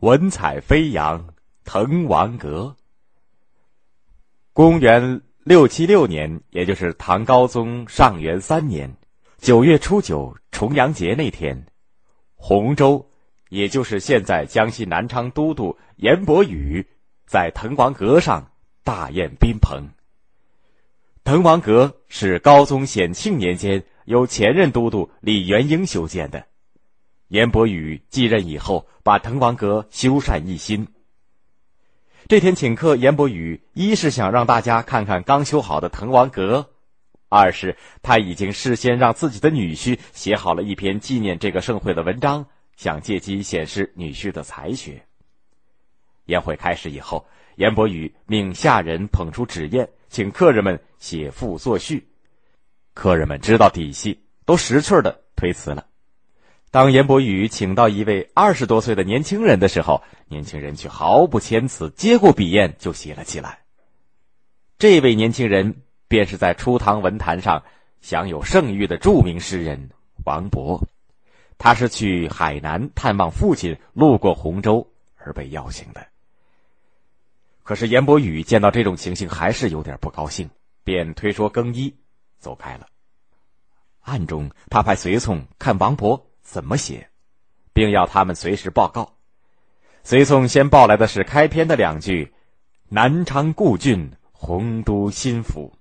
文采飞扬，滕王阁。公元六七六年，也就是唐高宗上元三年九月初九，重阳节那天，洪州，也就是现在江西南昌都督严伯宇，在滕王阁上大宴宾朋。滕王阁是高宗显庆年间由前任都督李元英修建的。严伯宇继任以后，把滕王阁修缮一新。这天请客，严伯宇一是想让大家看看刚修好的滕王阁，二是他已经事先让自己的女婿写好了一篇纪念这个盛会的文章，想借机显示女婿的才学。宴会开始以后，严伯宇命下人捧出纸砚，请客人们写赋作序。客人们知道底细，都识趣的推辞了。当严伯宇请到一位二十多岁的年轻人的时候，年轻人却毫不谦辞，接过笔砚就写了起来。这位年轻人便是在初唐文坛上享有盛誉的著名诗人王勃，他是去海南探望父亲，路过洪州而被邀请的。可是严伯宇见到这种情形，还是有点不高兴，便推说更衣走开了。暗中，他派随从看王勃。怎么写，并要他们随时报告。随从先报来的是开篇的两句：“南昌故郡，洪都新府。”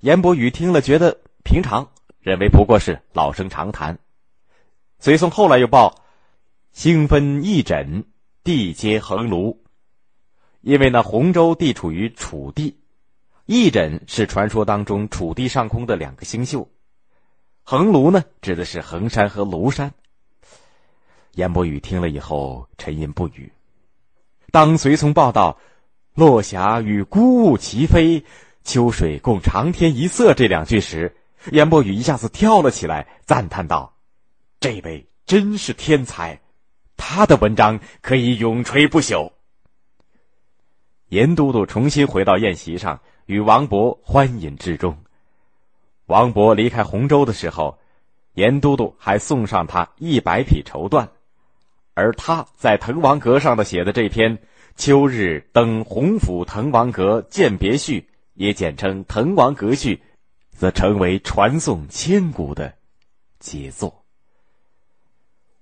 严伯宇听了觉得平常，认为不过是老生常谈。随从后来又报：“兴分翼轸，地接衡庐。”因为那洪州地处于楚地，翼轸是传说当中楚地上空的两个星宿。衡庐呢，指的是衡山和庐山。严伯宇听了以后沉吟不语。当随从报道“落霞与孤鹜齐飞，秋水共长天一色”这两句时，严伯宇一下子跳了起来，赞叹道：“这位真是天才，他的文章可以永垂不朽。”严都督重新回到宴席上，与王勃欢饮之中。王勃离开洪州的时候，严都督还送上他一百匹绸缎，而他在滕王阁上的写的这篇《秋日登洪府滕王阁饯别序》，也简称《滕王阁序》，则成为传颂千古的杰作。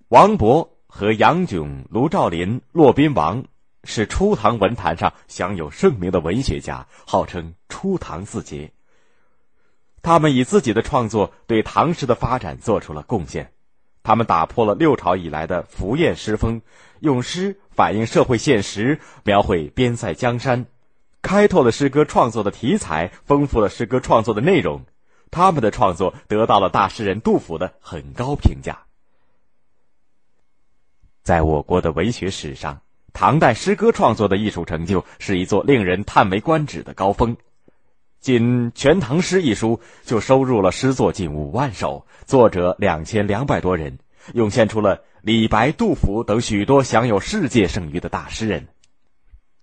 王勃和杨炯、卢照邻、骆宾王是初唐文坛上享有盛名的文学家，号称“初唐四杰”。他们以自己的创作对唐诗的发展做出了贡献，他们打破了六朝以来的浮艳诗风，用诗反映社会现实，描绘边塞江山，开拓了诗歌创作的题材，丰富了诗歌创作的内容。他们的创作得到了大诗人杜甫的很高评价。在我国的文学史上，唐代诗歌创作的艺术成就是一座令人叹为观止的高峰。仅《全唐诗》一书就收入了诗作近五万首，作者两千两百多人，涌现出了李白、杜甫等许多享有世界盛誉的大诗人。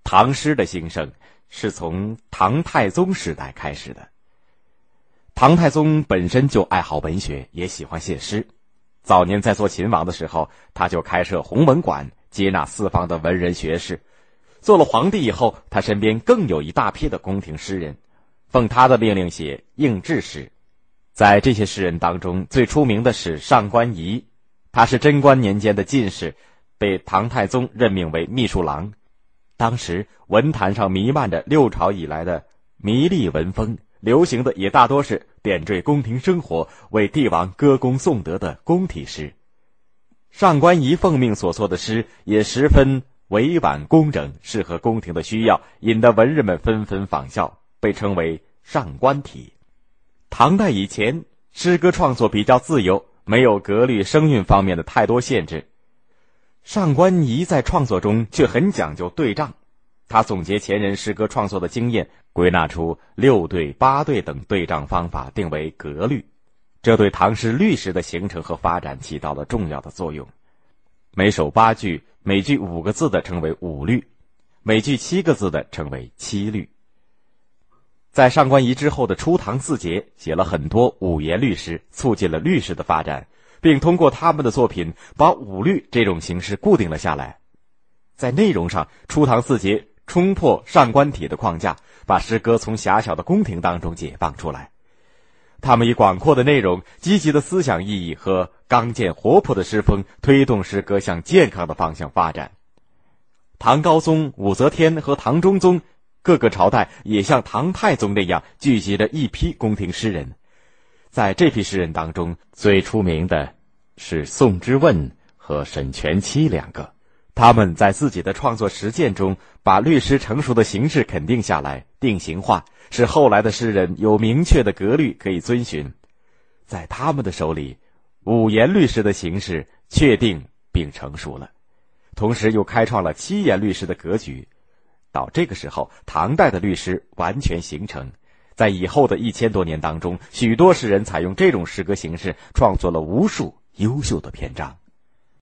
唐诗的兴盛是从唐太宗时代开始的。唐太宗本身就爱好文学，也喜欢写诗。早年在做秦王的时候，他就开设弘文馆，接纳四方的文人学士。做了皇帝以后，他身边更有一大批的宫廷诗人。奉他的命令写应制诗，在这些诗人当中，最出名的是上官仪，他是贞观年间的进士，被唐太宗任命为秘书郎。当时文坛上弥漫着六朝以来的迷丽文风，流行的也大多是点缀宫廷生活、为帝王歌功颂德的宫体诗。上官仪奉命所作的诗也十分委婉工整，适合宫廷的需要，引得文人们纷纷仿效。被称为上官体。唐代以前，诗歌创作比较自由，没有格律、声韵方面的太多限制。上官仪在创作中却很讲究对仗，他总结前人诗歌创作的经验，归纳出六对、八对等对仗方法，定为格律。这对唐诗律诗的形成和发展起到了重要的作用。每首八句，每句五个字的称为五律，每句七个字的称为七律。在上官仪之后的初唐四杰写了很多五言律诗，促进了律诗的发展，并通过他们的作品把五律这种形式固定了下来。在内容上，初唐四杰冲破上官体的框架，把诗歌从狭小的宫廷当中解放出来。他们以广阔的内容、积极的思想意义和刚健活泼的诗风，推动诗歌向健康的方向发展。唐高宗、武则天和唐中宗，各个朝代也像唐太宗那样聚集了一批宫廷诗人。在这批诗人当中，最出名的是宋之问和沈佺期两个。他们在自己的创作实践中，把律诗成熟的形式肯定下来、定型化，使后来的诗人有明确的格律可以遵循。在他们的手里，五言律诗的形式确定并成熟了，同时又开创了七言律诗的格局。到这个时候，唐代的律诗完全形成。在以后的一千多年当中，许多诗人采用这种诗歌形式，创作了无数优秀的篇章。